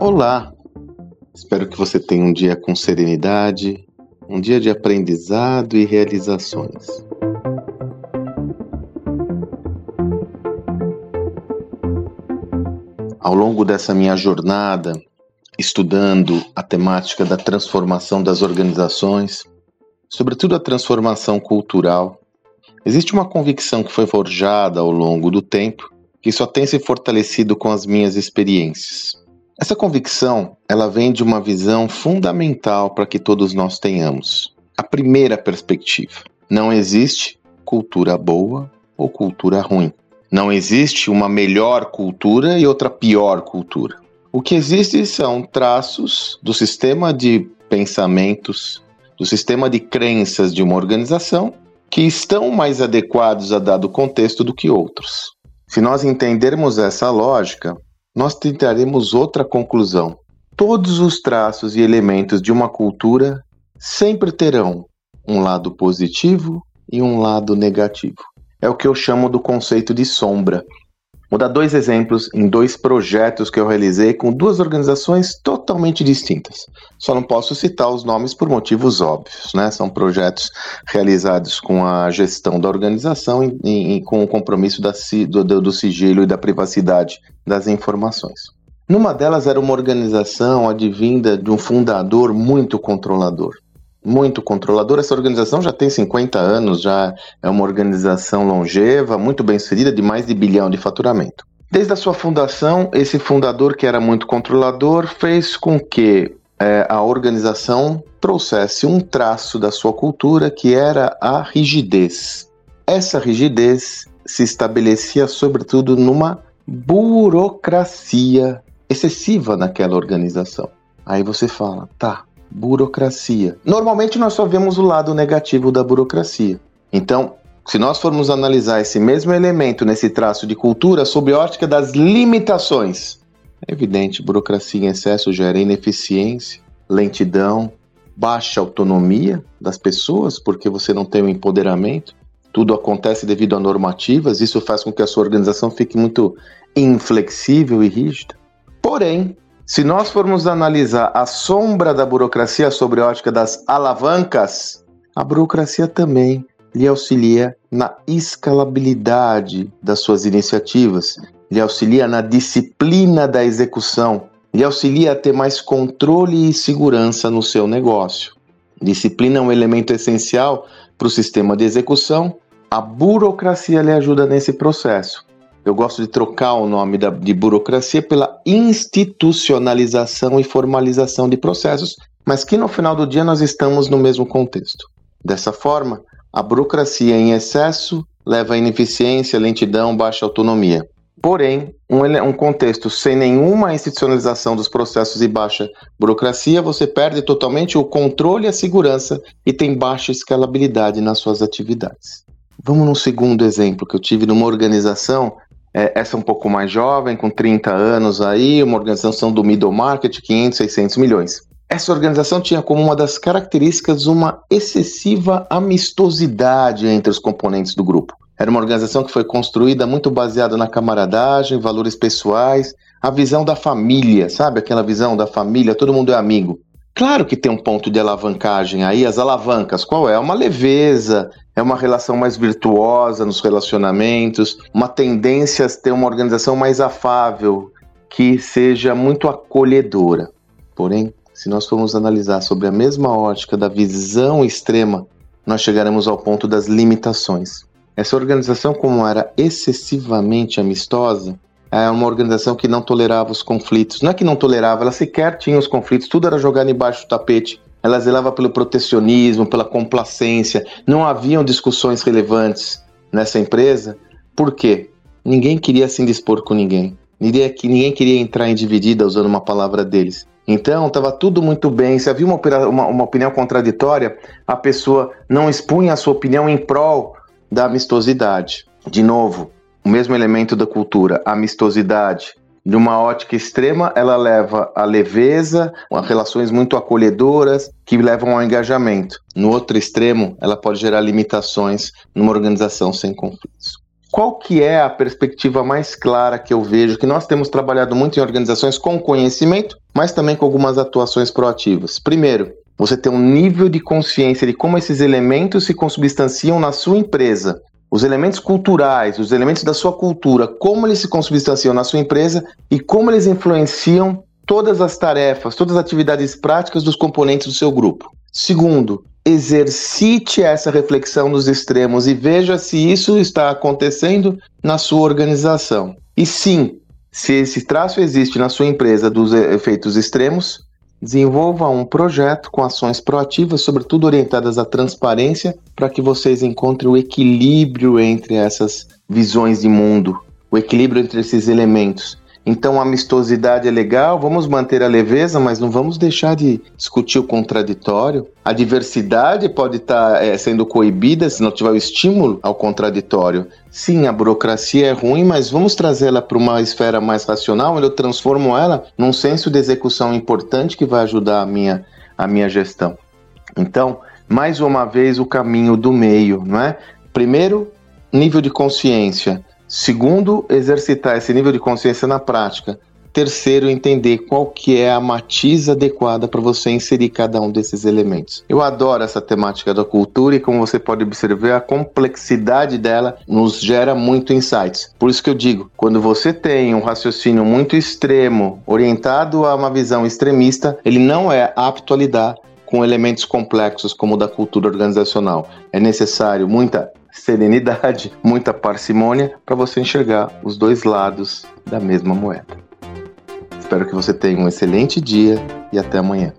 Olá! Espero que você tenha um dia com serenidade, um dia de aprendizado e realizações. Ao longo dessa minha jornada, estudando a temática da transformação das organizações, sobretudo a transformação cultural, existe uma convicção que foi forjada ao longo do tempo que só tem se fortalecido com as minhas experiências. Essa convicção, ela vem de uma visão fundamental para que todos nós tenhamos. A primeira perspectiva: não existe cultura boa ou cultura ruim. Não existe uma melhor cultura e outra pior cultura. O que existe são traços do sistema de pensamentos, do sistema de crenças de uma organização que estão mais adequados a dado contexto do que outros. Se nós entendermos essa lógica, nós tentaremos outra conclusão. Todos os traços e elementos de uma cultura sempre terão um lado positivo e um lado negativo. É o que eu chamo do conceito de sombra. Vou dar dois exemplos em dois projetos que eu realizei com duas organizações totalmente distintas. Só não posso citar os nomes por motivos óbvios, né? São projetos realizados com a gestão da organização e, e com o compromisso da, do, do sigilo e da privacidade das informações. Numa delas era uma organização advinda de um fundador muito controlador muito controlador. Essa organização já tem 50 anos, já é uma organização longeva, muito bem sucedida, de mais de bilhão de faturamento. Desde a sua fundação, esse fundador, que era muito controlador, fez com que é, a organização trouxesse um traço da sua cultura que era a rigidez. Essa rigidez se estabelecia sobretudo numa burocracia excessiva naquela organização. Aí você fala, tá, burocracia. Normalmente nós só vemos o lado negativo da burocracia. Então, se nós formos analisar esse mesmo elemento nesse traço de cultura sob a ótica das limitações, é evidente, burocracia em excesso gera ineficiência, lentidão, baixa autonomia das pessoas, porque você não tem o empoderamento. Tudo acontece devido a normativas, isso faz com que a sua organização fique muito inflexível e rígida. Porém, se nós formos analisar a sombra da burocracia sobre a ótica das alavancas, a burocracia também lhe auxilia na escalabilidade das suas iniciativas, lhe auxilia na disciplina da execução, lhe auxilia a ter mais controle e segurança no seu negócio. Disciplina é um elemento essencial para o sistema de execução, a burocracia lhe ajuda nesse processo. Eu gosto de trocar o nome da, de burocracia pela institucionalização e formalização de processos, mas que no final do dia nós estamos no mesmo contexto. Dessa forma, a burocracia em excesso leva a ineficiência, lentidão, baixa autonomia. Porém, um, um, contexto sem nenhuma institucionalização dos processos e baixa burocracia, você perde totalmente o controle e a segurança e tem baixa escalabilidade nas suas atividades. Vamos no segundo exemplo que eu tive numa organização é, essa é um pouco mais jovem, com 30 anos aí, uma organização do middle market, 500, 600 milhões. Essa organização tinha como uma das características uma excessiva amistosidade entre os componentes do grupo. Era uma organização que foi construída muito baseada na camaradagem, valores pessoais, a visão da família, sabe? Aquela visão da família, todo mundo é amigo. Claro que tem um ponto de alavancagem aí, as alavancas, qual é? Uma leveza, é uma relação mais virtuosa nos relacionamentos, uma tendência a ter uma organização mais afável, que seja muito acolhedora. Porém, se nós formos analisar sobre a mesma ótica da visão extrema, nós chegaremos ao ponto das limitações. Essa organização, como era excessivamente amistosa, é uma organização que não tolerava os conflitos. Não é que não tolerava, ela sequer tinha os conflitos, tudo era jogado embaixo do tapete. Ela zelava pelo protecionismo, pela complacência. Não haviam discussões relevantes nessa empresa. Por quê? Ninguém queria se indispor com ninguém. Ninguém, ninguém queria entrar em dividida, usando uma palavra deles. Então, estava tudo muito bem. Se havia uma, uma, uma opinião contraditória, a pessoa não expunha a sua opinião em prol da amistosidade. De novo, o mesmo elemento da cultura, a amistosidade. De uma ótica extrema, ela leva a leveza, a relações muito acolhedoras que levam ao engajamento. No outro extremo, ela pode gerar limitações numa organização sem conflitos. qual que é a perspectiva mais clara que eu vejo que nós temos trabalhado muito em organizações com conhecimento, mas também com algumas atuações proativas. Primeiro, você tem um nível de consciência de como esses elementos se consubstanciam na sua empresa. Os elementos culturais, os elementos da sua cultura, como eles se consubstanciam na sua empresa e como eles influenciam todas as tarefas, todas as atividades práticas dos componentes do seu grupo. Segundo, exercite essa reflexão nos extremos e veja se isso está acontecendo na sua organização. E sim, se esse traço existe na sua empresa dos efeitos extremos, desenvolva um projeto com ações proativas, sobretudo orientadas à transparência, para que vocês encontrem o equilíbrio entre essas visões de mundo, o equilíbrio entre esses elementos. Então a amistosidade é legal, vamos manter a leveza, mas não vamos deixar de discutir o contraditório. A diversidade pode estar tá, é, sendo coibida se não tiver o estímulo ao contraditório. Sim, a burocracia é ruim, mas vamos trazê-la para uma esfera mais racional, onde eu transformo ela num senso de execução importante que vai ajudar a minha, a minha gestão. Então, mais uma vez, o caminho do meio, não é? Primeiro, nível de consciência. Segundo, exercitar esse nível de consciência na prática. Terceiro, entender qual que é a matiz adequada para você inserir cada um desses elementos. Eu adoro essa temática da cultura e como você pode observar, a complexidade dela nos gera muito insights. Por isso que eu digo, quando você tem um raciocínio muito extremo, orientado a uma visão extremista, ele não é apto a lidar com elementos complexos como o da cultura organizacional. É necessário muita serenidade, muita parcimônia para você enxergar os dois lados da mesma moeda. Espero que você tenha um excelente dia e até amanhã.